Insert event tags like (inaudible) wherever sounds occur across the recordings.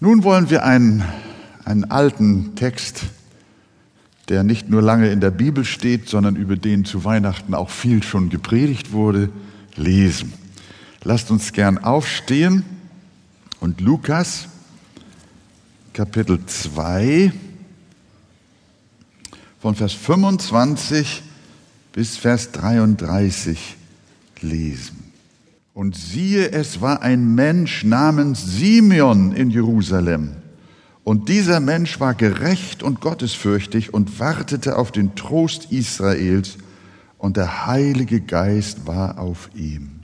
Nun wollen wir einen, einen alten Text, der nicht nur lange in der Bibel steht, sondern über den zu Weihnachten auch viel schon gepredigt wurde, lesen. Lasst uns gern aufstehen und Lukas Kapitel 2 von Vers 25 bis Vers 33 lesen. Und siehe, es war ein Mensch namens Simeon in Jerusalem. Und dieser Mensch war gerecht und gottesfürchtig und wartete auf den Trost Israels, und der Heilige Geist war auf ihm.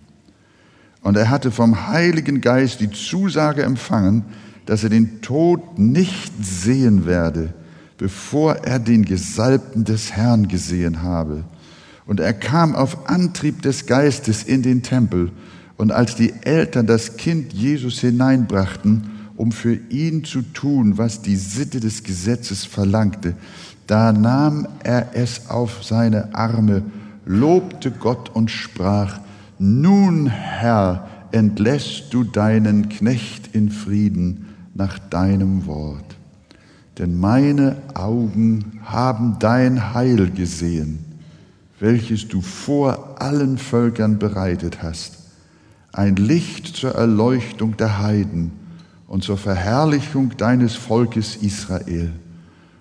Und er hatte vom Heiligen Geist die Zusage empfangen, dass er den Tod nicht sehen werde, bevor er den Gesalbten des Herrn gesehen habe. Und er kam auf Antrieb des Geistes in den Tempel. Und als die Eltern das Kind Jesus hineinbrachten, um für ihn zu tun, was die Sitte des Gesetzes verlangte, da nahm er es auf seine Arme, lobte Gott und sprach, nun Herr, entlässt du deinen Knecht in Frieden nach deinem Wort. Denn meine Augen haben dein Heil gesehen welches du vor allen Völkern bereitet hast, ein Licht zur Erleuchtung der Heiden und zur Verherrlichung deines Volkes Israel.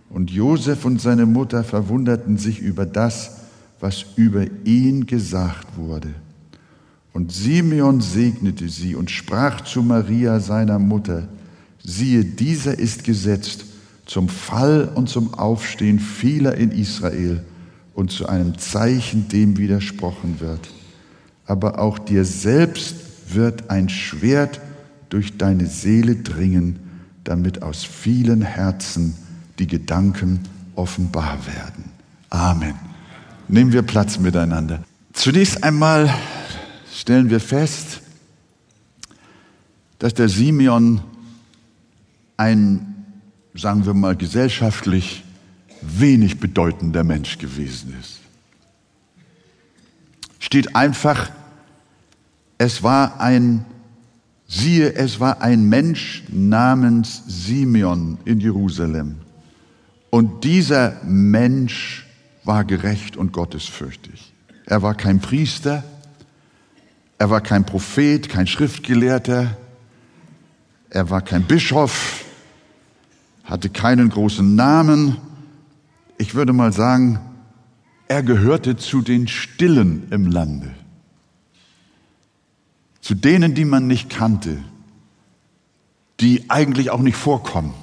Und Josef und seine Mutter verwunderten sich über das, was über ihn gesagt wurde. Und Simeon segnete sie und sprach zu Maria, seiner Mutter, siehe, dieser ist gesetzt zum Fall und zum Aufstehen vieler in Israel und zu einem Zeichen dem widersprochen wird. Aber auch dir selbst wird ein Schwert durch deine Seele dringen, damit aus vielen Herzen die Gedanken offenbar werden. Amen. Nehmen wir Platz miteinander. Zunächst einmal stellen wir fest, dass der Simeon ein, sagen wir mal, gesellschaftlich wenig bedeutender Mensch gewesen ist. Steht einfach, es war ein, siehe, es war ein Mensch namens Simeon in Jerusalem. Und dieser Mensch war gerecht und gottesfürchtig. Er war kein Priester, er war kein Prophet, kein Schriftgelehrter, er war kein Bischof, hatte keinen großen Namen, ich würde mal sagen, er gehörte zu den Stillen im Lande, zu denen, die man nicht kannte, die eigentlich auch nicht vorkommen.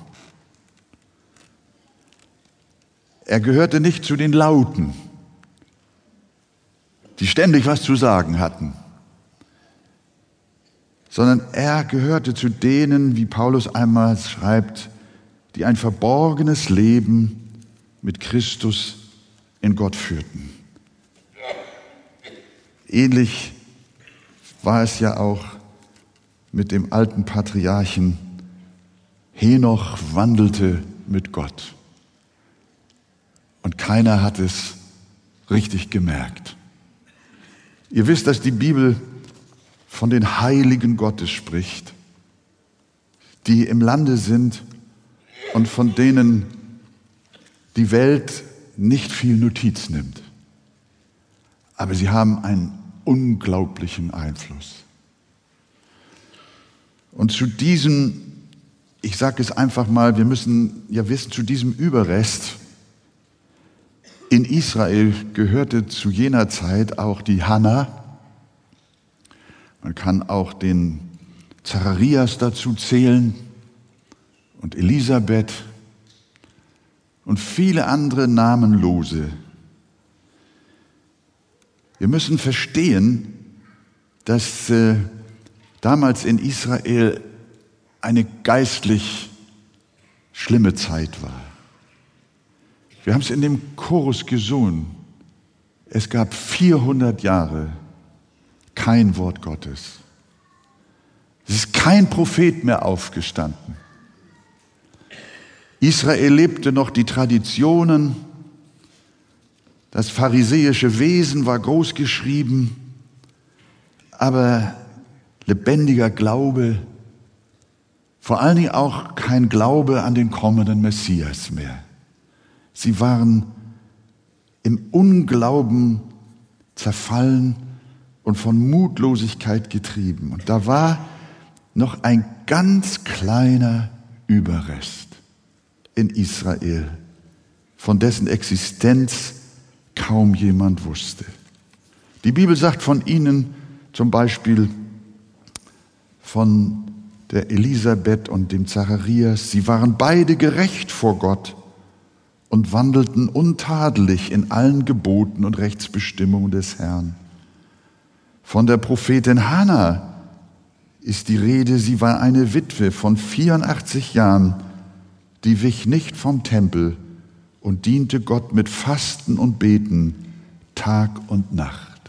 Er gehörte nicht zu den Lauten, die ständig was zu sagen hatten, sondern er gehörte zu denen, wie Paulus einmal schreibt, die ein verborgenes Leben mit Christus in Gott führten. Ähnlich war es ja auch mit dem alten Patriarchen. Henoch wandelte mit Gott. Und keiner hat es richtig gemerkt. Ihr wisst, dass die Bibel von den Heiligen Gottes spricht, die im Lande sind und von denen die Welt nicht viel Notiz nimmt. Aber sie haben einen unglaublichen Einfluss. Und zu diesem, ich sage es einfach mal, wir müssen ja wissen, zu diesem Überrest in Israel gehörte zu jener Zeit auch die Hannah. Man kann auch den Zacharias dazu zählen und Elisabeth und viele andere Namenlose. Wir müssen verstehen, dass äh, damals in Israel eine geistlich schlimme Zeit war. Wir haben es in dem Chorus gesungen. Es gab 400 Jahre kein Wort Gottes. Es ist kein Prophet mehr aufgestanden. Israel lebte noch die Traditionen, das pharisäische Wesen war groß geschrieben, aber lebendiger Glaube Vor allen Dingen auch kein Glaube an den kommenden Messias mehr. Sie waren im Unglauben zerfallen und von Mutlosigkeit getrieben. Und da war noch ein ganz kleiner Überrest in Israel, von dessen Existenz kaum jemand wusste. Die Bibel sagt von ihnen zum Beispiel von der Elisabeth und dem Zacharias, sie waren beide gerecht vor Gott und wandelten untadelig in allen Geboten und Rechtsbestimmungen des Herrn. Von der Prophetin Hannah ist die Rede, sie war eine Witwe von 84 Jahren, die wich nicht vom Tempel und diente Gott mit Fasten und Beten Tag und Nacht.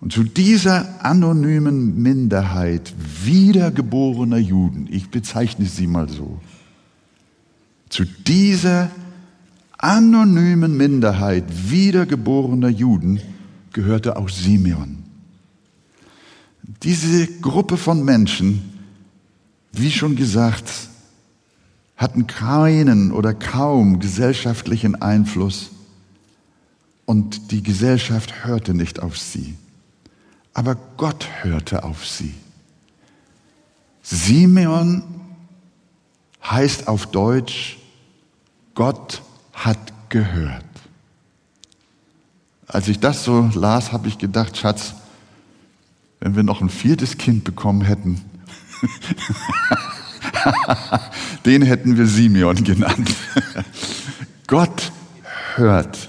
Und zu dieser anonymen Minderheit wiedergeborener Juden, ich bezeichne sie mal so, zu dieser anonymen Minderheit wiedergeborener Juden gehörte auch Simeon. Diese Gruppe von Menschen, wie schon gesagt, hatten keinen oder kaum gesellschaftlichen Einfluss und die Gesellschaft hörte nicht auf sie. Aber Gott hörte auf sie. Simeon heißt auf Deutsch, Gott hat gehört. Als ich das so las, habe ich gedacht, Schatz, wenn wir noch ein viertes Kind bekommen hätten, (laughs) (laughs) den hätten wir Simeon genannt. (laughs) Gott hört.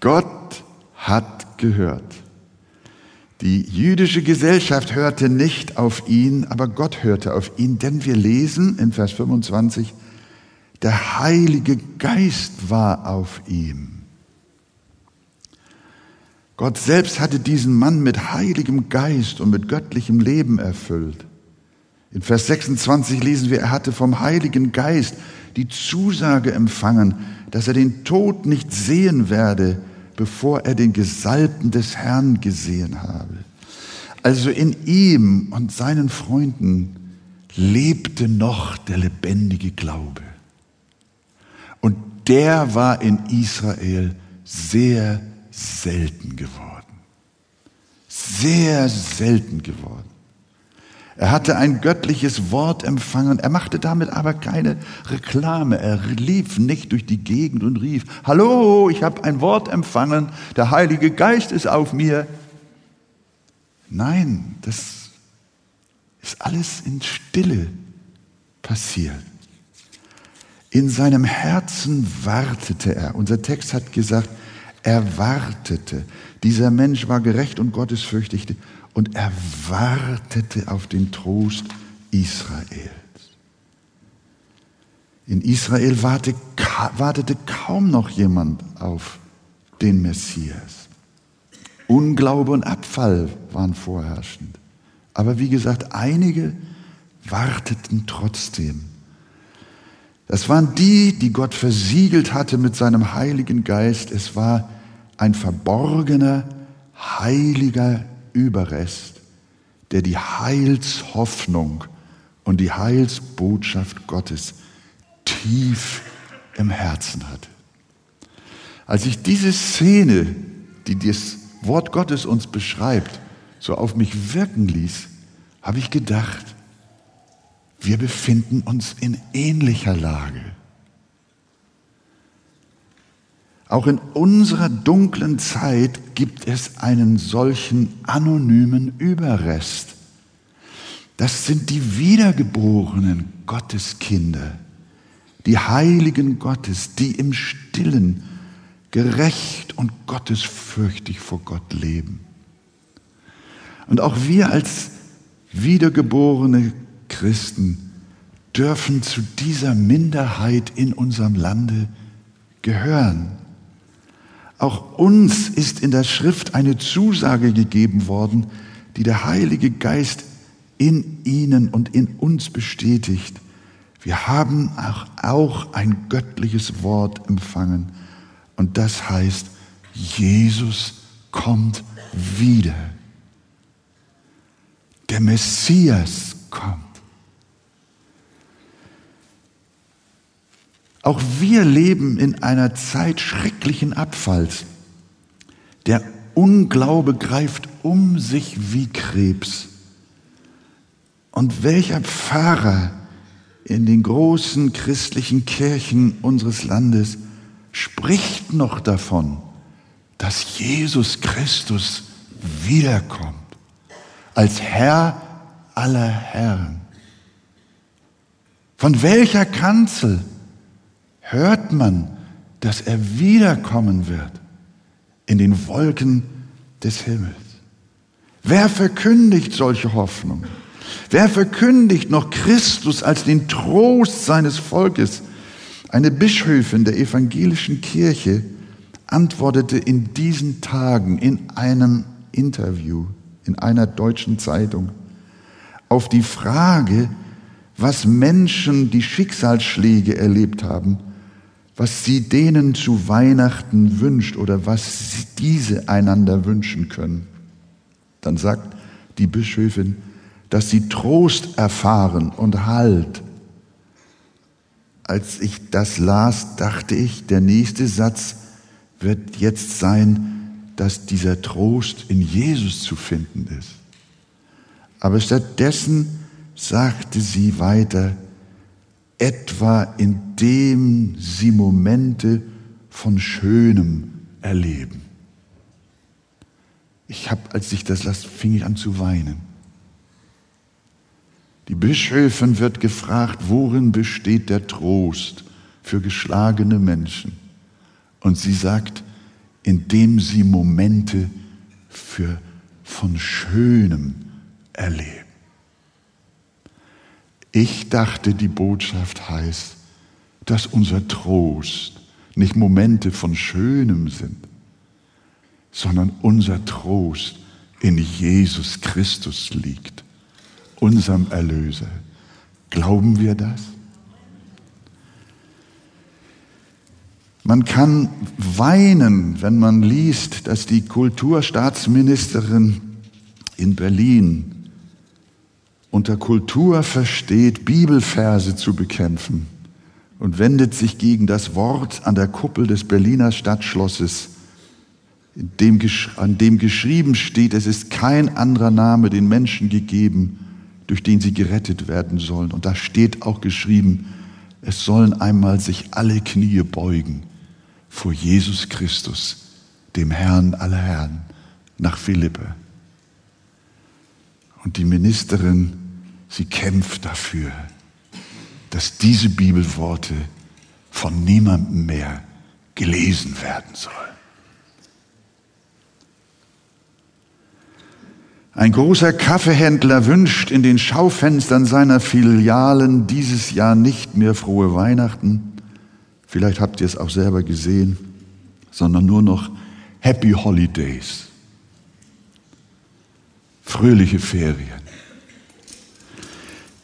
Gott hat gehört. Die jüdische Gesellschaft hörte nicht auf ihn, aber Gott hörte auf ihn, denn wir lesen in Vers 25, der Heilige Geist war auf ihm. Gott selbst hatte diesen Mann mit heiligem Geist und mit göttlichem Leben erfüllt. In Vers 26 lesen wir, er hatte vom Heiligen Geist die Zusage empfangen, dass er den Tod nicht sehen werde, bevor er den Gesalbten des Herrn gesehen habe. Also in ihm und seinen Freunden lebte noch der lebendige Glaube. Und der war in Israel sehr selten geworden. Sehr selten geworden. Er hatte ein göttliches Wort empfangen, er machte damit aber keine Reklame. Er lief nicht durch die Gegend und rief, Hallo, ich habe ein Wort empfangen, der Heilige Geist ist auf mir. Nein, das ist alles in Stille passiert. In seinem Herzen wartete er. Unser Text hat gesagt, er wartete. Dieser Mensch war gerecht und gottesfürchtig und er wartete auf den Trost Israels. In Israel wartete kaum noch jemand auf den Messias. Unglaube und Abfall waren vorherrschend. Aber wie gesagt, einige warteten trotzdem. Das waren die, die Gott versiegelt hatte mit seinem Heiligen Geist. Es war ein verborgener, heiliger Überrest, der die Heilshoffnung und die Heilsbotschaft Gottes tief im Herzen hatte. Als ich diese Szene, die das Wort Gottes uns beschreibt, so auf mich wirken ließ, habe ich gedacht, wir befinden uns in ähnlicher Lage. Auch in unserer dunklen Zeit gibt es einen solchen anonymen Überrest. Das sind die wiedergeborenen Gotteskinder, die Heiligen Gottes, die im stillen, gerecht und gottesfürchtig vor Gott leben. Und auch wir als wiedergeborene Christen dürfen zu dieser Minderheit in unserem Lande gehören. Auch uns ist in der Schrift eine Zusage gegeben worden, die der Heilige Geist in ihnen und in uns bestätigt. Wir haben auch, ein göttliches Wort empfangen und das heißt, Jesus kommt wieder. Der Messias kommt. Auch wir leben in einer Zeit schrecklichen Abfalls. Der Unglaube greift um sich wie Krebs. Und welcher Pfarrer in den großen christlichen Kirchen unseres Landes spricht noch davon, dass Jesus Christus wiederkommt als Herr aller Herren. Von welcher Kanzel hört man, dass er wiederkommen wird in den Wolken des Himmels? Wer verkündigt solche Hoffnung? Wer verkündigt noch Christus als den Trost seines Volkes? Eine Bischöfin der evangelischen Kirche antwortete in diesen Tagen in einem Interview in einer deutschen Zeitung auf die Frage, was Menschen, die Schicksalsschläge erlebt haben, was sie denen zu Weihnachten wünscht oder was diese einander wünschen können. Dann sagt die Bischöfin, dass sie Trost erfahren und Halt. Als ich das las, dachte ich, der nächste Satz wird jetzt sein, dass dieser Trost in Jesus zu finden ist. Aber stattdessen sagte sie weiter, etwa indem sie Momente von Schönem erleben. Ich habe, als ich das las, fing ich an zu weinen. Die Bischöfin wird gefragt, worin besteht der Trost für geschlagene Menschen? Und sie sagt, indem sie Momente für von Schönem erleben. Ich dachte, die Botschaft heißt, dass unser Trost nicht Momente von Schönem sind, sondern unser Trost in Jesus Christus liegt unserem Erlöser. Glauben wir das? Man kann weinen, wenn man liest, dass die Kulturstaatsministerin in Berlin unter Kultur versteht, Bibelverse zu bekämpfen und wendet sich gegen das Wort an der Kuppel des Berliner Stadtschlosses, dem, an dem geschrieben steht, es ist kein anderer Name den Menschen gegeben, durch den sie gerettet werden sollen. Und da steht auch geschrieben, es sollen einmal sich alle Knie beugen vor Jesus Christus, dem Herrn aller Herren, nach Philippe. Und die Ministerin, sie kämpft dafür, dass diese Bibelworte von niemandem mehr gelesen werden sollen. Ein großer Kaffeehändler wünscht in den Schaufenstern seiner Filialen dieses Jahr nicht mehr frohe Weihnachten, vielleicht habt ihr es auch selber gesehen, sondern nur noch Happy Holidays, fröhliche Ferien.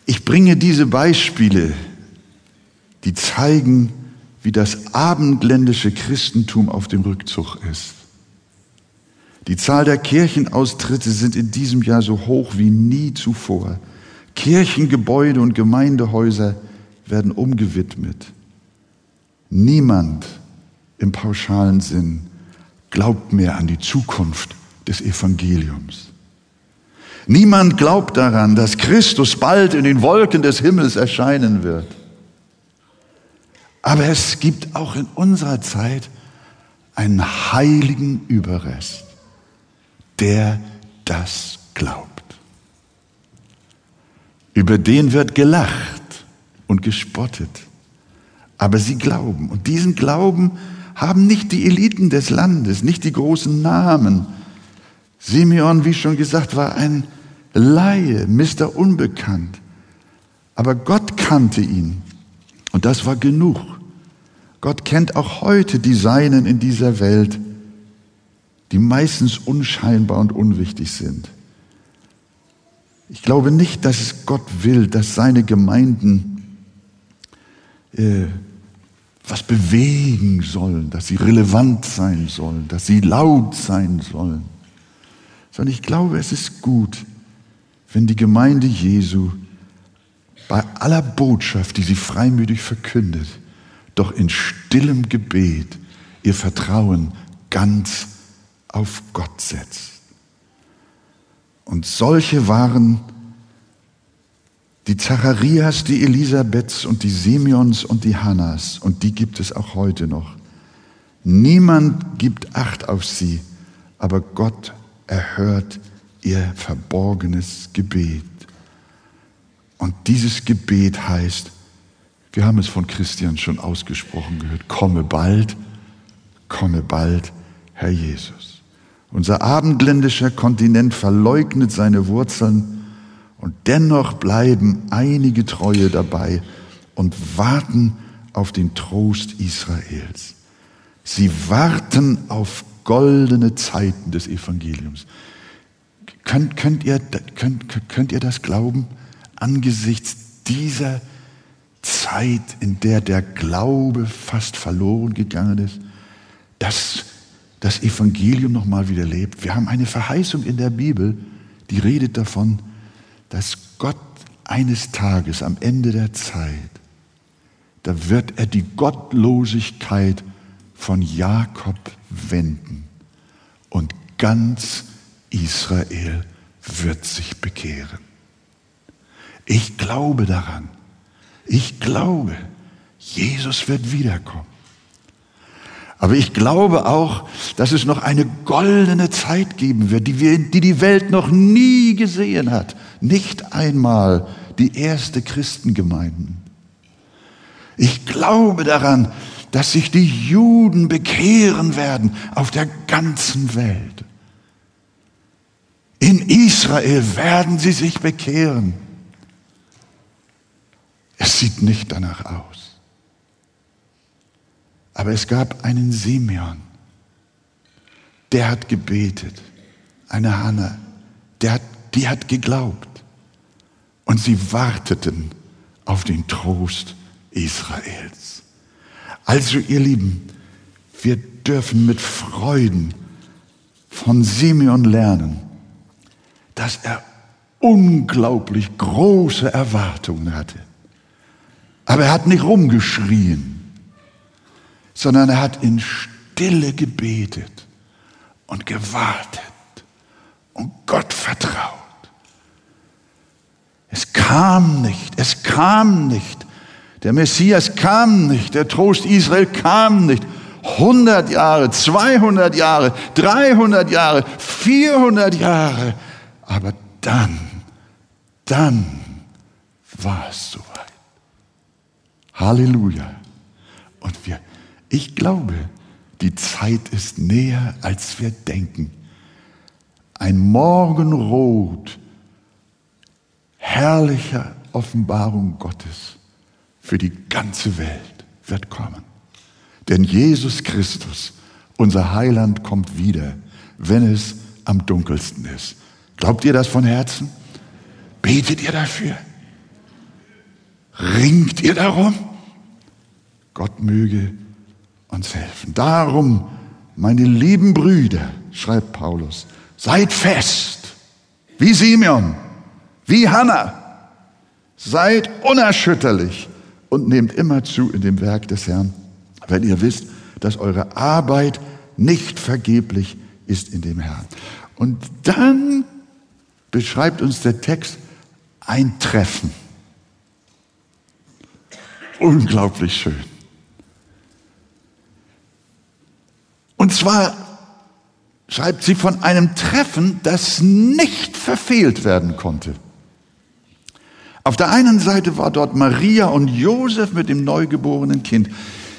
Ich bringe diese Beispiele, die zeigen, wie das abendländische Christentum auf dem Rückzug ist. Die Zahl der Kirchenaustritte sind in diesem Jahr so hoch wie nie zuvor. Kirchengebäude und Gemeindehäuser werden umgewidmet. Niemand im pauschalen Sinn glaubt mehr an die Zukunft des Evangeliums. Niemand glaubt daran, dass Christus bald in den Wolken des Himmels erscheinen wird. Aber es gibt auch in unserer Zeit einen heiligen Überrest der das glaubt. Über den wird gelacht und gespottet. Aber sie glauben. Und diesen Glauben haben nicht die Eliten des Landes, nicht die großen Namen. Simeon, wie schon gesagt, war ein Laie, Mr. Unbekannt. Aber Gott kannte ihn. Und das war genug. Gott kennt auch heute die Seinen in dieser Welt die meistens unscheinbar und unwichtig sind. Ich glaube nicht, dass es Gott will, dass seine Gemeinden äh, was bewegen sollen, dass sie relevant sein sollen, dass sie laut sein sollen, sondern ich glaube, es ist gut, wenn die Gemeinde Jesu bei aller Botschaft, die sie freimütig verkündet, doch in stillem Gebet ihr Vertrauen ganz auf Gott setzt. Und solche waren die Zacharias, die Elisabeths und die Simeons und die Hannas. Und die gibt es auch heute noch. Niemand gibt Acht auf sie, aber Gott erhört ihr verborgenes Gebet. Und dieses Gebet heißt, wir haben es von Christian schon ausgesprochen gehört, komme bald, komme bald, Herr Jesus. Unser abendländischer Kontinent verleugnet seine Wurzeln und dennoch bleiben einige Treue dabei und warten auf den Trost Israels. Sie warten auf goldene Zeiten des Evangeliums. Könnt, könnt, ihr, könnt, könnt ihr das glauben? Angesichts dieser Zeit, in der der Glaube fast verloren gegangen ist, dass das Evangelium nochmal wieder lebt. Wir haben eine Verheißung in der Bibel, die redet davon, dass Gott eines Tages am Ende der Zeit, da wird er die Gottlosigkeit von Jakob wenden und ganz Israel wird sich bekehren. Ich glaube daran. Ich glaube, Jesus wird wiederkommen. Aber ich glaube auch, dass es noch eine goldene Zeit geben wird, die, wir, die die Welt noch nie gesehen hat. Nicht einmal die erste Christengemeinden. Ich glaube daran, dass sich die Juden bekehren werden auf der ganzen Welt. In Israel werden sie sich bekehren. Es sieht nicht danach aus. Aber es gab einen Simeon, der hat gebetet, eine Hanna, der die hat geglaubt. Und sie warteten auf den Trost Israels. Also ihr Lieben, wir dürfen mit Freuden von Simeon lernen, dass er unglaublich große Erwartungen hatte. Aber er hat nicht rumgeschrien, sondern er hat in Stille gebetet und gewartet und Gott vertraut. Es kam nicht, es kam nicht, der Messias kam nicht, der Trost Israel kam nicht. 100 Jahre, 200 Jahre, 300 Jahre, 400 Jahre. Aber dann, dann war es soweit. Halleluja. Und wir, ich glaube, die Zeit ist näher, als wir denken. Ein Morgenrot herrlicher Offenbarung Gottes für die ganze Welt wird kommen. Denn Jesus Christus, unser Heiland, kommt wieder, wenn es am dunkelsten ist. Glaubt ihr das von Herzen? Betet ihr dafür? Ringt ihr darum? Gott möge uns helfen. Darum, meine lieben Brüder, schreibt Paulus, seid fest, wie Simeon, wie Hannah, seid unerschütterlich und nehmt immer zu in dem Werk des Herrn, wenn ihr wisst, dass eure Arbeit nicht vergeblich ist in dem Herrn. Und dann beschreibt uns der Text ein Treffen. Unglaublich schön. Und zwar schreibt sie von einem Treffen, das nicht verfehlt werden konnte. Auf der einen Seite war dort Maria und Josef mit dem neugeborenen Kind.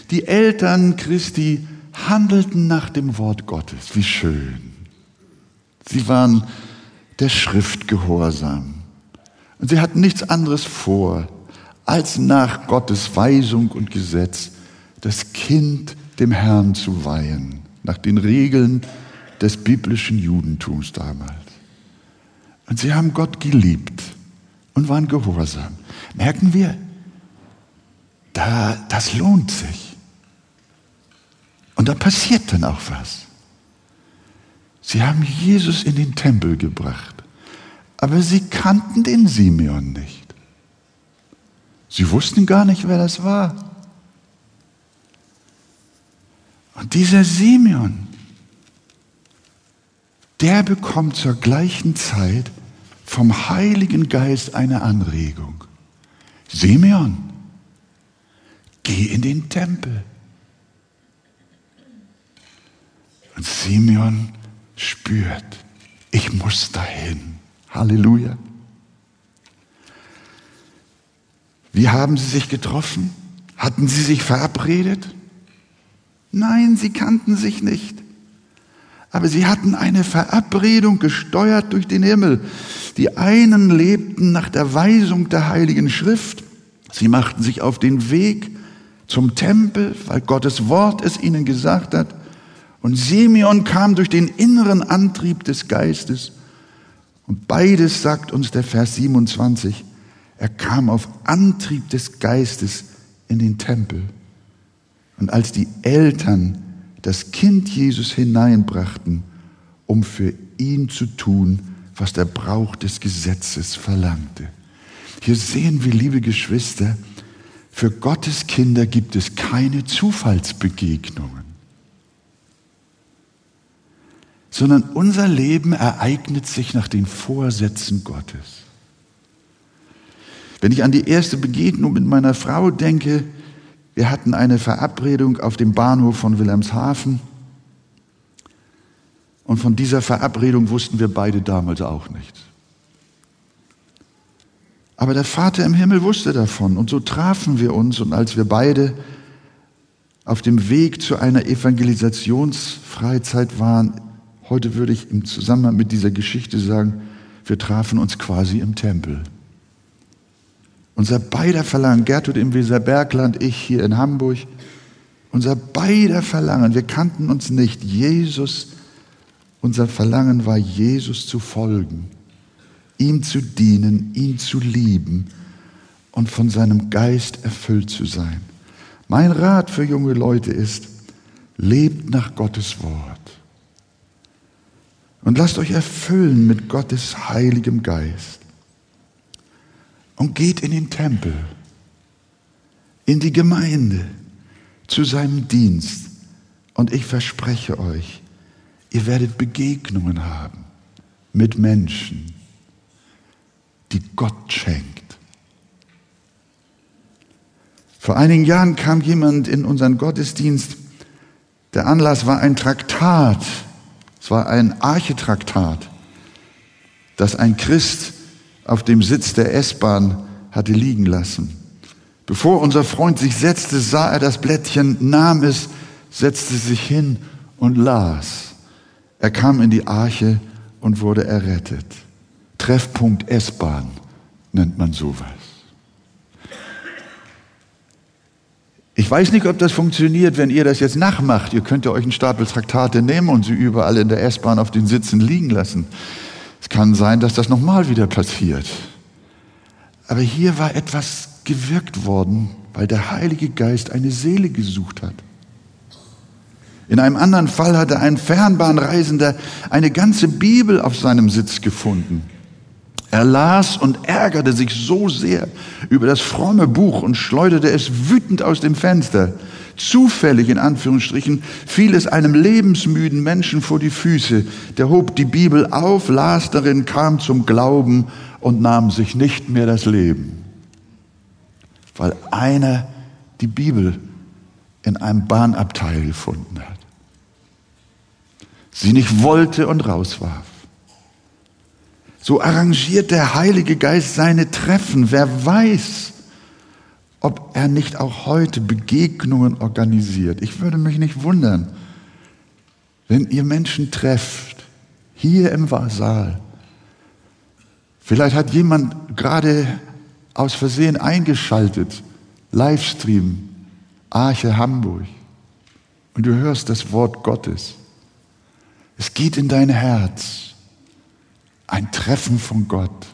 Die Eltern Christi handelten nach dem Wort Gottes. Wie schön. Sie waren der Schrift gehorsam. Und sie hatten nichts anderes vor, als nach Gottes Weisung und Gesetz das Kind dem Herrn zu weihen, nach den Regeln des biblischen Judentums damals. Und sie haben Gott geliebt und waren gehorsam. Merken wir, da, das lohnt sich. Und da passiert dann auch was. Sie haben Jesus in den Tempel gebracht, aber sie kannten den Simeon nicht. Sie wussten gar nicht, wer das war. Und dieser Simeon, der bekommt zur gleichen Zeit vom Heiligen Geist eine Anregung. Simeon, geh in den Tempel. Und Simeon spürt, ich muss dahin. Halleluja. Wie haben sie sich getroffen? Hatten sie sich verabredet? Nein, sie kannten sich nicht. Aber sie hatten eine Verabredung gesteuert durch den Himmel. Die einen lebten nach der Weisung der Heiligen Schrift. Sie machten sich auf den Weg zum Tempel, weil Gottes Wort es ihnen gesagt hat. Und Simeon kam durch den inneren Antrieb des Geistes. Und beides sagt uns der Vers 27. Er kam auf Antrieb des Geistes in den Tempel. Und als die Eltern das Kind Jesus hineinbrachten, um für ihn zu tun, was der Brauch des Gesetzes verlangte. Hier sehen wir, liebe Geschwister, für Gottes Kinder gibt es keine Zufallsbegegnungen, sondern unser Leben ereignet sich nach den Vorsätzen Gottes. Wenn ich an die erste Begegnung mit meiner Frau denke, wir hatten eine Verabredung auf dem Bahnhof von Wilhelmshaven. Und von dieser Verabredung wussten wir beide damals auch nichts. Aber der Vater im Himmel wusste davon. Und so trafen wir uns. Und als wir beide auf dem Weg zu einer Evangelisationsfreizeit waren, heute würde ich im Zusammenhang mit dieser Geschichte sagen, wir trafen uns quasi im Tempel. Unser beider Verlangen, Gertrud im Weserbergland, ich hier in Hamburg, unser beider Verlangen, wir kannten uns nicht, Jesus, unser Verlangen war, Jesus zu folgen, ihm zu dienen, ihn zu lieben und von seinem Geist erfüllt zu sein. Mein Rat für junge Leute ist, lebt nach Gottes Wort und lasst euch erfüllen mit Gottes heiligem Geist und geht in den Tempel, in die Gemeinde, zu seinem Dienst. Und ich verspreche euch, ihr werdet Begegnungen haben mit Menschen, die Gott schenkt. Vor einigen Jahren kam jemand in unseren Gottesdienst. Der Anlass war ein Traktat. Es war ein Archetraktat, das ein Christ auf dem Sitz der S-Bahn hatte liegen lassen. Bevor unser Freund sich setzte, sah er das Blättchen, nahm es, setzte sich hin und las. Er kam in die Arche und wurde errettet. Treffpunkt S-Bahn nennt man sowas. Ich weiß nicht, ob das funktioniert, wenn ihr das jetzt nachmacht. Ihr könnt ja euch einen Stapel Traktate nehmen und sie überall in der S-Bahn auf den Sitzen liegen lassen. Es kann sein, dass das nochmal wieder passiert. Aber hier war etwas gewirkt worden, weil der Heilige Geist eine Seele gesucht hat. In einem anderen Fall hatte ein Fernbahnreisender eine ganze Bibel auf seinem Sitz gefunden. Er las und ärgerte sich so sehr über das fromme Buch und schleuderte es wütend aus dem Fenster. Zufällig in Anführungsstrichen fiel es einem lebensmüden Menschen vor die Füße. Der hob die Bibel auf, las darin, kam zum Glauben und nahm sich nicht mehr das Leben, weil einer die Bibel in einem Bahnabteil gefunden hat, sie nicht wollte und rauswarf. So arrangiert der Heilige Geist seine Treffen. Wer weiß, ob er nicht auch heute Begegnungen organisiert. Ich würde mich nicht wundern, wenn ihr Menschen trefft, hier im Saal. Vielleicht hat jemand gerade aus Versehen eingeschaltet, Livestream, Arche Hamburg, und du hörst das Wort Gottes. Es geht in dein Herz. Ein Treffen von Gott,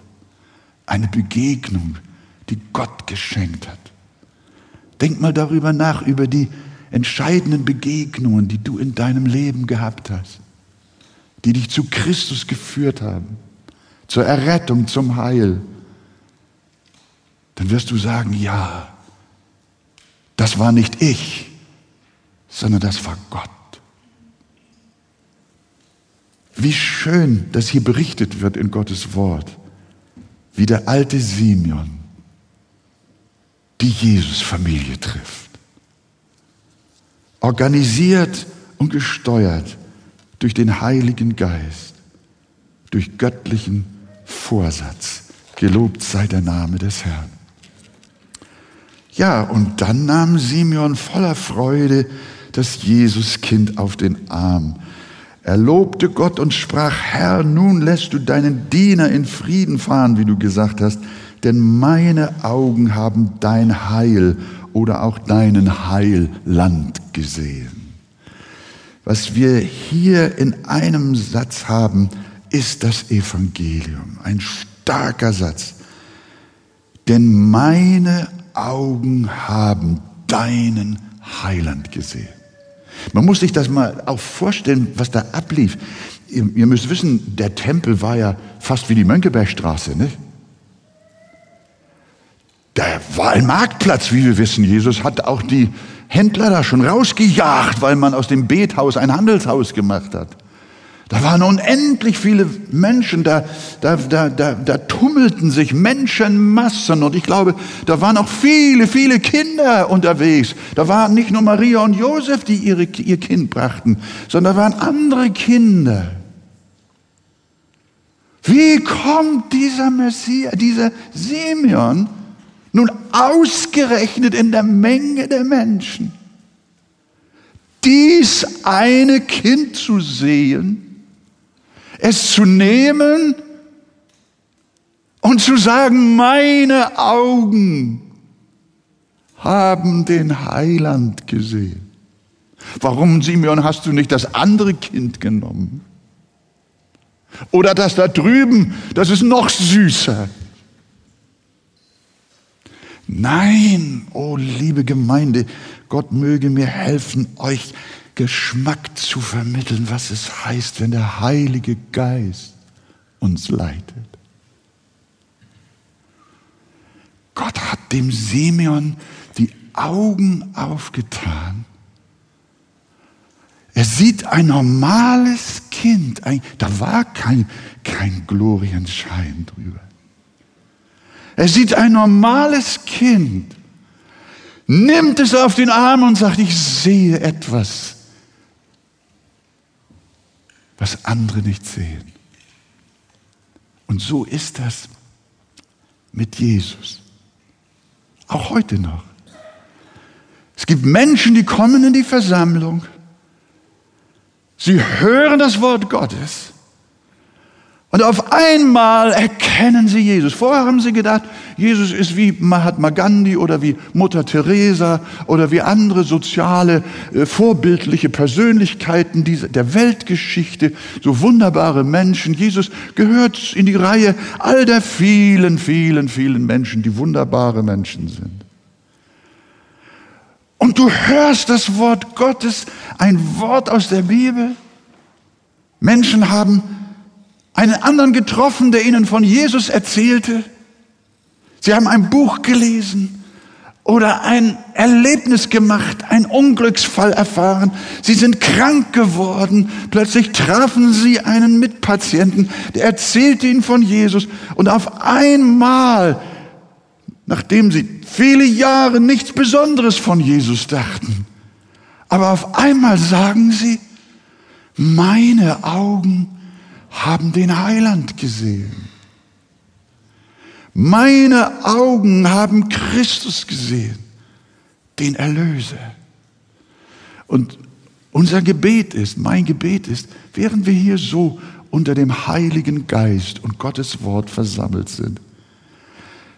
eine Begegnung, die Gott geschenkt hat. Denk mal darüber nach, über die entscheidenden Begegnungen, die du in deinem Leben gehabt hast, die dich zu Christus geführt haben, zur Errettung, zum Heil. Dann wirst du sagen, ja, das war nicht ich, sondern das war Gott. Wie schön, dass hier berichtet wird in Gottes Wort, wie der alte Simeon die Jesus-Familie trifft. Organisiert und gesteuert durch den Heiligen Geist, durch göttlichen Vorsatz. Gelobt sei der Name des Herrn. Ja, und dann nahm Simeon voller Freude das Jesuskind auf den Arm. Er lobte Gott und sprach, Herr, nun lässt du deinen Diener in Frieden fahren, wie du gesagt hast, denn meine Augen haben dein Heil oder auch deinen Heiland gesehen. Was wir hier in einem Satz haben, ist das Evangelium. Ein starker Satz. Denn meine Augen haben deinen Heiland gesehen. Man muss sich das mal auch vorstellen, was da ablief. Ihr, ihr müsst wissen, der Tempel war ja fast wie die Mönckebergstraße, nicht? Da war ein Marktplatz, wie wir wissen. Jesus hat auch die Händler da schon rausgejagt, weil man aus dem Bethaus ein Handelshaus gemacht hat. Da waren unendlich viele Menschen, da, da, da, da, da tummelten sich Menschenmassen und ich glaube, da waren auch viele, viele Kinder unterwegs. Da waren nicht nur Maria und Josef, die ihre, ihr Kind brachten, sondern da waren andere Kinder. Wie kommt dieser Messias, dieser Simeon nun ausgerechnet in der Menge der Menschen dies eine Kind zu sehen, es zu nehmen und zu sagen, meine Augen haben den Heiland gesehen. Warum, Simeon, hast du nicht das andere Kind genommen? Oder das da drüben, das ist noch süßer. Nein, oh liebe Gemeinde, Gott möge mir helfen, euch Geschmack zu vermitteln, was es heißt, wenn der Heilige Geist uns leitet. Gott hat dem Simeon die Augen aufgetan. Er sieht ein normales Kind, ein, da war kein, kein Glorienschein drüber. Er sieht ein normales Kind, nimmt es auf den Arm und sagt, ich sehe etwas, was andere nicht sehen. Und so ist das mit Jesus. Auch heute noch. Es gibt Menschen, die kommen in die Versammlung. Sie hören das Wort Gottes und auf einmal erkennen sie Jesus. Vorher haben sie gedacht, Jesus ist wie Mahatma Gandhi oder wie Mutter Teresa oder wie andere soziale, äh, vorbildliche Persönlichkeiten der Weltgeschichte, so wunderbare Menschen. Jesus gehört in die Reihe all der vielen, vielen, vielen Menschen, die wunderbare Menschen sind. Und du hörst das Wort Gottes, ein Wort aus der Bibel. Menschen haben einen anderen getroffen, der ihnen von Jesus erzählte. Sie haben ein Buch gelesen oder ein Erlebnis gemacht, ein Unglücksfall erfahren. Sie sind krank geworden. Plötzlich trafen sie einen Mitpatienten, der erzählte ihnen von Jesus. Und auf einmal, nachdem sie viele Jahre nichts Besonderes von Jesus dachten, aber auf einmal sagen sie, meine Augen haben den Heiland gesehen. Meine Augen haben Christus gesehen, den Erlöser. Und unser Gebet ist, mein Gebet ist, während wir hier so unter dem Heiligen Geist und Gottes Wort versammelt sind,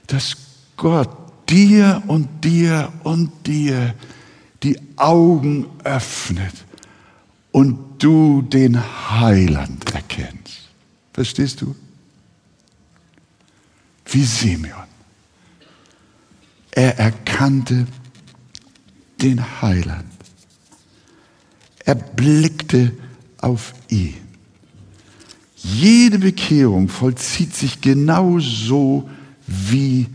dass Gott dir und dir und dir die Augen öffnet und du den Heiland erkennst. Verstehst du? Wie Simeon. Er erkannte den Heiland. Er blickte auf ihn. Jede Bekehrung vollzieht sich genau so, wie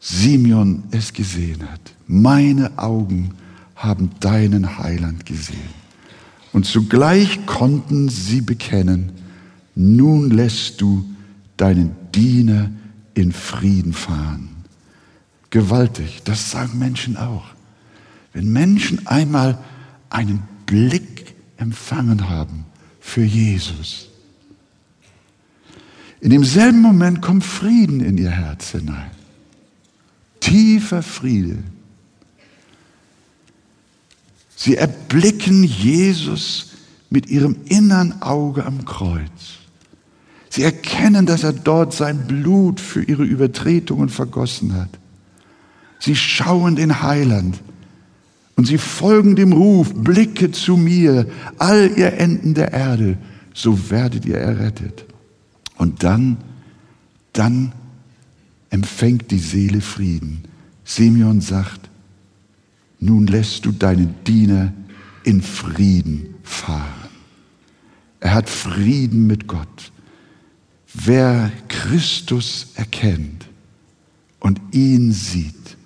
Simeon es gesehen hat. Meine Augen haben deinen Heiland gesehen. Und zugleich konnten sie bekennen, nun lässt du deinen Diener in Frieden fahren. Gewaltig, das sagen Menschen auch. Wenn Menschen einmal einen Blick empfangen haben für Jesus, in demselben Moment kommt Frieden in ihr Herz hinein. Tiefer Friede. Sie erblicken Jesus mit ihrem innern Auge am Kreuz. Sie erkennen, dass er dort sein Blut für ihre Übertretungen vergossen hat. Sie schauen den Heiland und sie folgen dem Ruf, blicke zu mir, all ihr Enden der Erde, so werdet ihr errettet. Und dann, dann empfängt die Seele Frieden. Simeon sagt, nun lässt du deinen Diener in Frieden fahren. Er hat Frieden mit Gott. Wer Christus erkennt und ihn sieht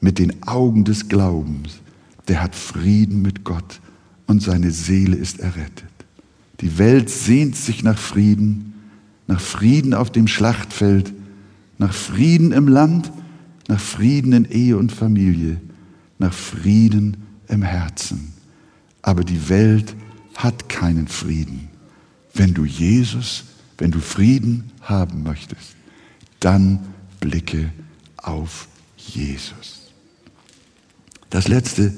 mit den Augen des Glaubens, der hat Frieden mit Gott und seine Seele ist errettet. Die Welt sehnt sich nach Frieden, nach Frieden auf dem Schlachtfeld, nach Frieden im Land, nach Frieden in Ehe und Familie, nach Frieden im Herzen. Aber die Welt hat keinen Frieden. Wenn du Jesus, wenn du Frieden haben möchtest, dann blicke auf Jesus. Das Letzte,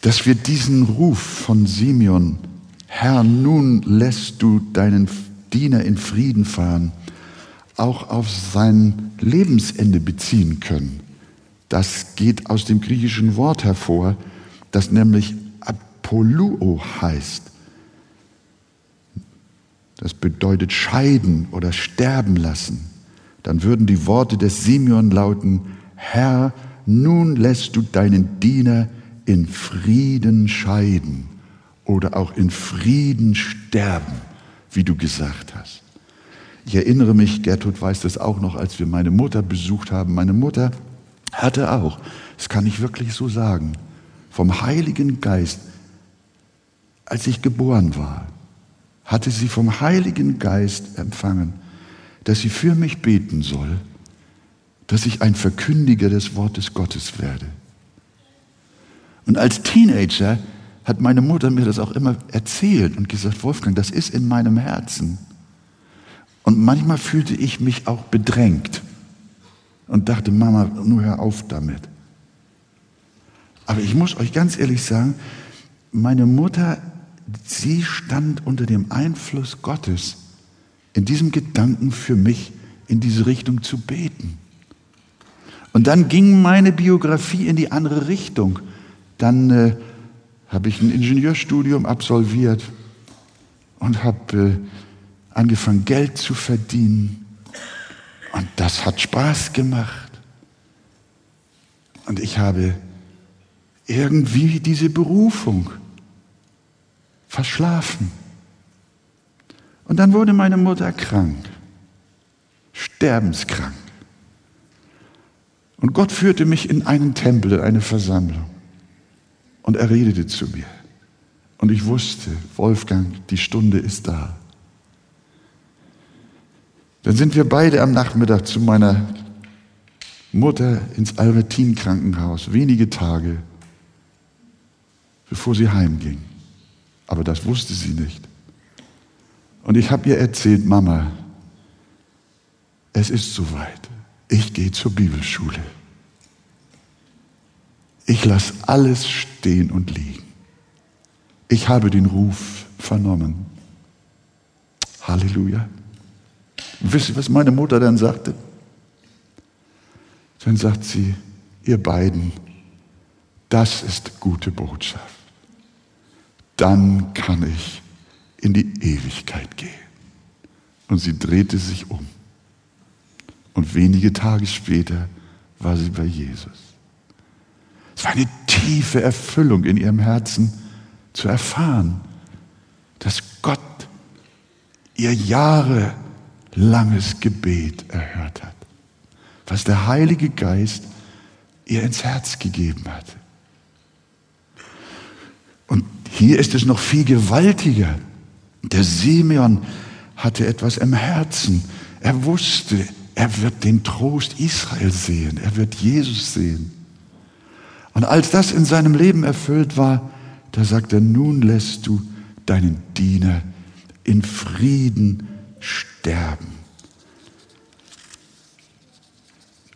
dass wir diesen Ruf von Simeon Herr, nun lässt du deinen Diener in Frieden fahren, auch auf sein Lebensende beziehen können. Das geht aus dem griechischen Wort hervor, das nämlich Apolluo heißt. Das bedeutet scheiden oder sterben lassen. Dann würden die Worte des Simeon lauten, Herr, nun lässt du deinen Diener in Frieden scheiden oder auch in Frieden sterben, wie du gesagt hast. Ich erinnere mich, Gertrud weiß das auch noch, als wir meine Mutter besucht haben. Meine Mutter hatte auch, das kann ich wirklich so sagen, vom Heiligen Geist, als ich geboren war, hatte sie vom Heiligen Geist empfangen, dass sie für mich beten soll, dass ich ein Verkündiger des Wortes Gottes werde. Und als Teenager hat meine Mutter mir das auch immer erzählt und gesagt, Wolfgang, das ist in meinem Herzen. Und manchmal fühlte ich mich auch bedrängt und dachte, Mama, nur hör auf damit. Aber ich muss euch ganz ehrlich sagen, meine Mutter, sie stand unter dem Einfluss Gottes in diesem Gedanken für mich in diese Richtung zu beten. Und dann ging meine Biografie in die andere Richtung. Dann äh, habe ich ein Ingenieurstudium absolviert und habe äh, angefangen, Geld zu verdienen. Und das hat Spaß gemacht. Und ich habe irgendwie diese Berufung verschlafen. Und dann wurde meine Mutter krank, sterbenskrank. Und Gott führte mich in einen Tempel, in eine Versammlung. Und er redete zu mir. Und ich wusste, Wolfgang, die Stunde ist da. Dann sind wir beide am Nachmittag zu meiner Mutter ins Albertin-Krankenhaus, wenige Tage, bevor sie heimging. Aber das wusste sie nicht. Und ich habe ihr erzählt, Mama, es ist soweit. Ich gehe zur Bibelschule. Ich lasse alles stehen und liegen. Ich habe den Ruf vernommen. Halleluja. Und wisst ihr, was meine Mutter dann sagte? Dann sagt sie, ihr beiden, das ist gute Botschaft. Dann kann ich in die Ewigkeit gehen. Und sie drehte sich um. Und wenige Tage später war sie bei Jesus. Es war eine tiefe Erfüllung in ihrem Herzen zu erfahren, dass Gott ihr jahrelanges Gebet erhört hat, was der Heilige Geist ihr ins Herz gegeben hat. Hier ist es noch viel gewaltiger. Der Simeon hatte etwas im Herzen. Er wusste, er wird den Trost Israel sehen. Er wird Jesus sehen. Und als das in seinem Leben erfüllt war, da sagt er, nun lässt du deinen Diener in Frieden sterben.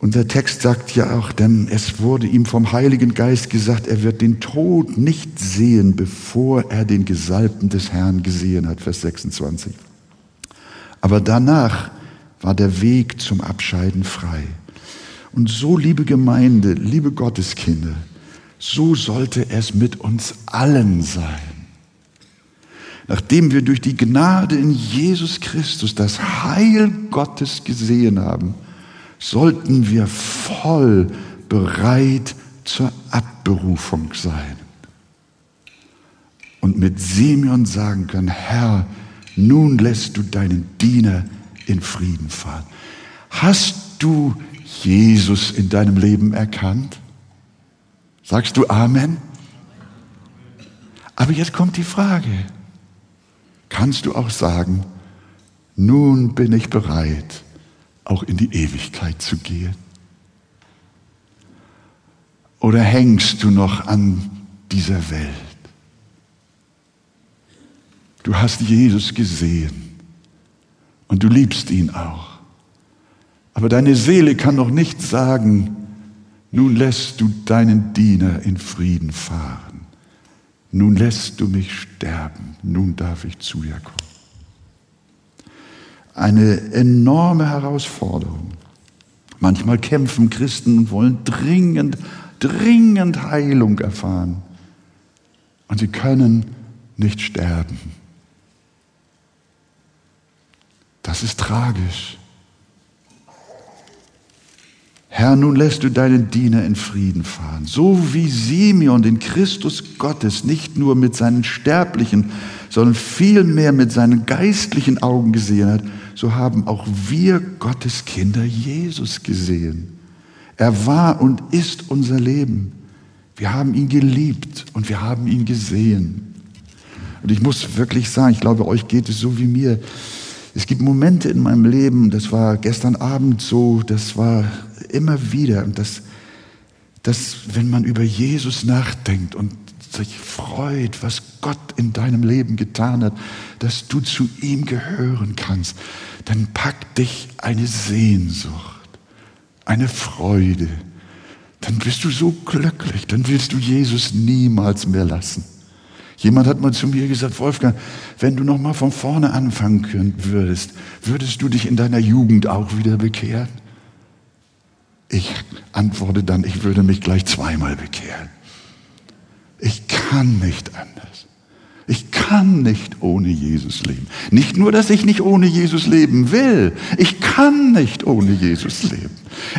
Und der Text sagt ja auch, denn es wurde ihm vom Heiligen Geist gesagt, er wird den Tod nicht sehen, bevor er den Gesalbten des Herrn gesehen hat, Vers 26. Aber danach war der Weg zum Abscheiden frei. Und so, liebe Gemeinde, liebe Gotteskinder, so sollte es mit uns allen sein. Nachdem wir durch die Gnade in Jesus Christus das Heil Gottes gesehen haben, sollten wir voll bereit zur Abberufung sein. Und mit Simeon sagen können, Herr, nun lässt du deinen Diener in Frieden fahren. Hast du Jesus in deinem Leben erkannt? Sagst du Amen? Aber jetzt kommt die Frage, kannst du auch sagen, nun bin ich bereit, auch in die Ewigkeit zu gehen? Oder hängst du noch an dieser Welt? Du hast Jesus gesehen und du liebst ihn auch. Aber deine Seele kann noch nicht sagen, nun lässt du deinen Diener in Frieden fahren. Nun lässt du mich sterben. Nun darf ich zu dir kommen eine enorme Herausforderung. Manchmal kämpfen Christen und wollen dringend, dringend Heilung erfahren. Und sie können nicht sterben. Das ist tragisch. Herr, nun lässt du deinen Diener in Frieden fahren, so wie Simeon den Christus Gottes nicht nur mit seinen sterblichen, sondern vielmehr mit seinen geistlichen Augen gesehen hat, so haben auch wir Gottes Kinder Jesus gesehen. Er war und ist unser Leben. Wir haben ihn geliebt und wir haben ihn gesehen. Und ich muss wirklich sagen, ich glaube, euch geht es so wie mir. Es gibt Momente in meinem Leben, das war gestern Abend so, das war immer wieder, und das, das, wenn man über Jesus nachdenkt und sich freut, was Gott in deinem Leben getan hat, dass du zu ihm gehören kannst, dann packt dich eine Sehnsucht, eine Freude. Dann bist du so glücklich, dann willst du Jesus niemals mehr lassen. Jemand hat mal zu mir gesagt, Wolfgang, wenn du noch mal von vorne anfangen würdest, würdest du dich in deiner Jugend auch wieder bekehren? Ich antworte dann, ich würde mich gleich zweimal bekehren. Ich kann nicht anders. Ich kann nicht ohne Jesus leben. Nicht nur, dass ich nicht ohne Jesus leben will. Ich kann nicht ohne Jesus leben.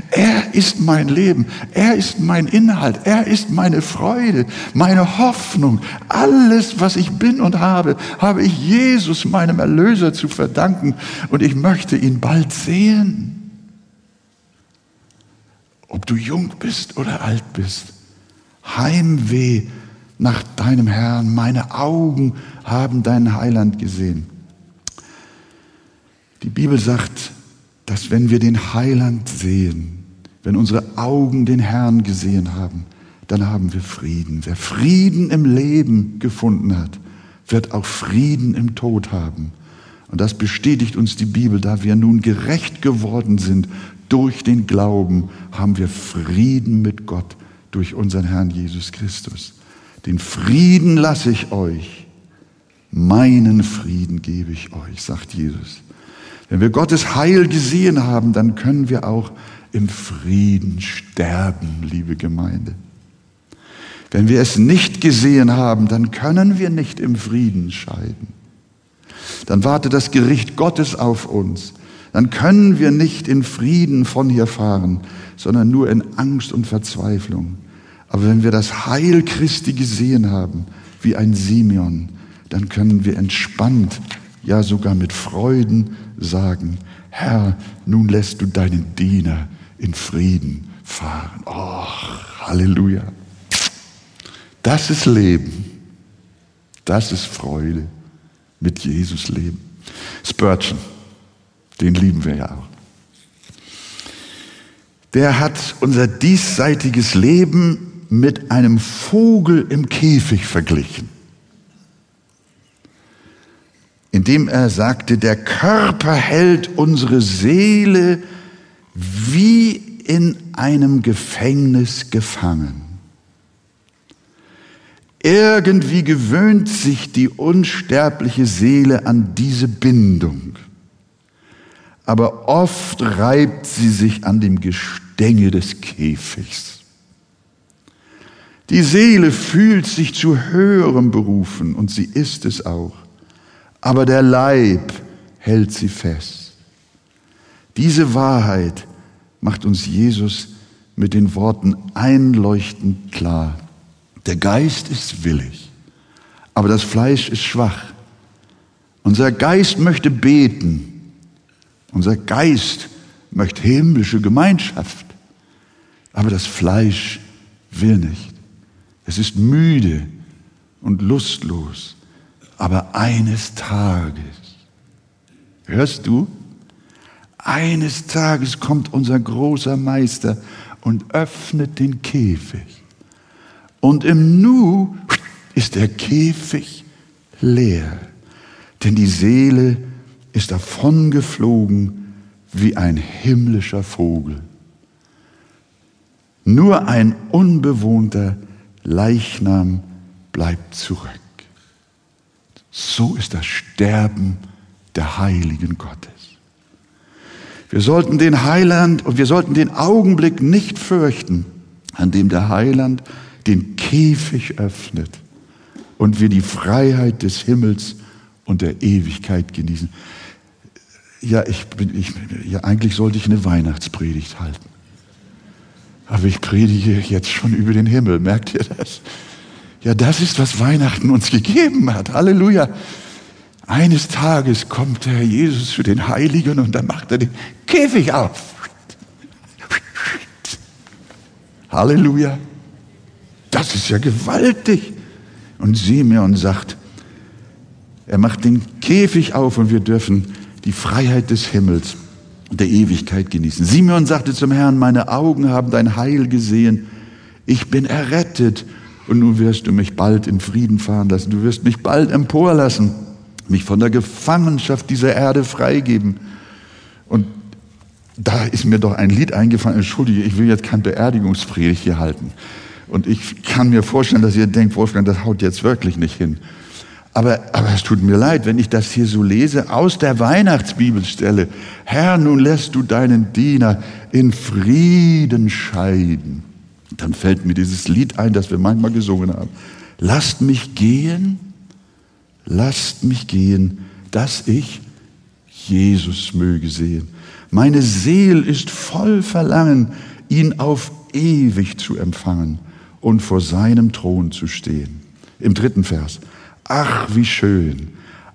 Er ist mein Leben. Er ist mein Inhalt. Er ist meine Freude, meine Hoffnung. Alles, was ich bin und habe, habe ich Jesus, meinem Erlöser, zu verdanken. Und ich möchte ihn bald sehen. Ob du jung bist oder alt bist. Heimweh nach deinem Herrn. Meine Augen haben deinen Heiland gesehen. Die Bibel sagt, dass wenn wir den Heiland sehen, wenn unsere Augen den Herrn gesehen haben, dann haben wir Frieden. Wer Frieden im Leben gefunden hat, wird auch Frieden im Tod haben. Und das bestätigt uns die Bibel, da wir nun gerecht geworden sind durch den Glauben, haben wir Frieden mit Gott durch unseren Herrn Jesus Christus. Den Frieden lasse ich euch, meinen Frieden gebe ich euch, sagt Jesus. Wenn wir Gottes Heil gesehen haben, dann können wir auch im Frieden sterben, liebe Gemeinde. Wenn wir es nicht gesehen haben, dann können wir nicht im Frieden scheiden. Dann wartet das Gericht Gottes auf uns. Dann können wir nicht in Frieden von hier fahren, sondern nur in Angst und Verzweiflung. Aber wenn wir das Heil Christi gesehen haben, wie ein Simeon, dann können wir entspannt, ja sogar mit Freuden sagen, Herr, nun lässt du deinen Diener in Frieden fahren. Oh, Halleluja. Das ist Leben. Das ist Freude mit Jesus leben. Spurgeon, den lieben wir ja auch. Der hat unser diesseitiges Leben mit einem Vogel im Käfig verglichen, indem er sagte, der Körper hält unsere Seele wie in einem Gefängnis gefangen. Irgendwie gewöhnt sich die unsterbliche Seele an diese Bindung. Aber oft reibt sie sich an dem Gestänge des Käfigs. Die Seele fühlt sich zu höherem berufen und sie ist es auch. Aber der Leib hält sie fest. Diese Wahrheit macht uns Jesus mit den Worten einleuchtend klar. Der Geist ist willig, aber das Fleisch ist schwach. Unser Geist möchte beten. Unser Geist möchte himmlische Gemeinschaft. Aber das Fleisch will nicht. Es ist müde und lustlos. Aber eines Tages, hörst du? Eines Tages kommt unser großer Meister und öffnet den Käfig. Und im Nu ist der Käfig leer, denn die Seele ist davongeflogen wie ein himmlischer Vogel. Nur ein unbewohnter Leichnam bleibt zurück. So ist das Sterben der Heiligen Gottes. Wir sollten den Heiland und wir sollten den Augenblick nicht fürchten, an dem der Heiland den Käfig öffnet und wir die Freiheit des Himmels und der Ewigkeit genießen. Ja, ich bin, ich, ja, eigentlich sollte ich eine Weihnachtspredigt halten. Aber ich predige jetzt schon über den Himmel. Merkt ihr das? Ja, das ist, was Weihnachten uns gegeben hat. Halleluja. Eines Tages kommt der Herr Jesus zu den Heiligen und dann macht er den Käfig auf. Halleluja. Das ist ja gewaltig. Und Simeon sagt, er macht den Käfig auf und wir dürfen die Freiheit des Himmels der Ewigkeit genießen. Simeon sagte zum Herrn, meine Augen haben dein Heil gesehen. Ich bin errettet und nun wirst du mich bald in Frieden fahren lassen. Du wirst mich bald emporlassen, mich von der Gefangenschaft dieser Erde freigeben. Und da ist mir doch ein Lied eingefallen. Entschuldige, ich will jetzt kein Beerdigungspredigt hier halten. Und ich kann mir vorstellen, dass ihr denkt, Wolfgang, das haut jetzt wirklich nicht hin. Aber, aber es tut mir leid, wenn ich das hier so lese aus der Weihnachtsbibelstelle. Herr, nun lässt du deinen Diener in Frieden scheiden. Dann fällt mir dieses Lied ein, das wir manchmal gesungen haben. Lasst mich gehen, lasst mich gehen, dass ich Jesus möge sehen. Meine Seel ist voll Verlangen, ihn auf ewig zu empfangen und vor seinem Thron zu stehen. Im dritten Vers. Ach, wie schön,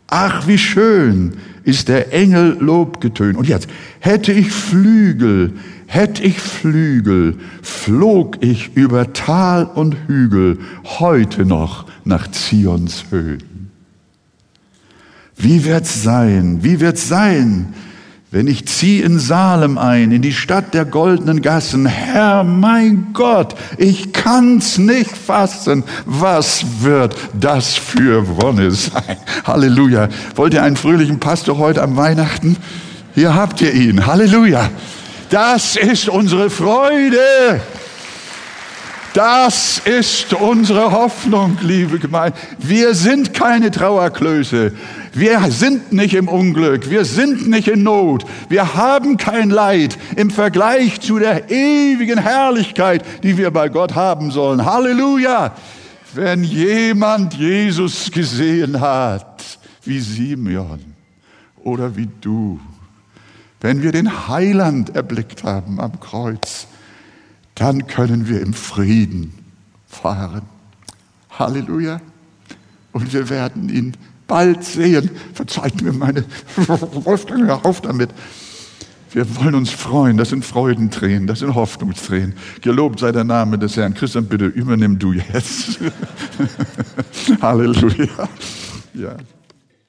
ach, wie schön ist der Engel Lobgetön. Und jetzt, hätte ich Flügel, hätte ich Flügel, flog ich über Tal und Hügel heute noch nach Zions Höhen. Wie wird's sein? Wie wird's sein, wenn ich zieh in Salem ein, in die Stadt der goldenen Gassen, Herr, mein Gott, ich kann's nicht fassen. Was wird das für Wonne sein? Halleluja. Wollt ihr einen fröhlichen Pastor heute am Weihnachten? Hier habt ihr ihn. Halleluja. Das ist unsere Freude. Das ist unsere Hoffnung, liebe Gemeinde. Wir sind keine Trauerklöße. Wir sind nicht im Unglück, wir sind nicht in Not, wir haben kein Leid im Vergleich zu der ewigen Herrlichkeit, die wir bei Gott haben sollen. Halleluja! Wenn jemand Jesus gesehen hat, wie Simeon oder wie du, wenn wir den Heiland erblickt haben am Kreuz, dann können wir im Frieden fahren. Halleluja! Und wir werden ihn bald sehen. Verzeiht mir meine (laughs) Wolfgang, hör auf damit. Wir wollen uns freuen. Das sind Freudentränen, das sind Hoffnungstränen. Gelobt sei der Name des Herrn. Christian, bitte übernimm du jetzt. (laughs) Halleluja. Ja.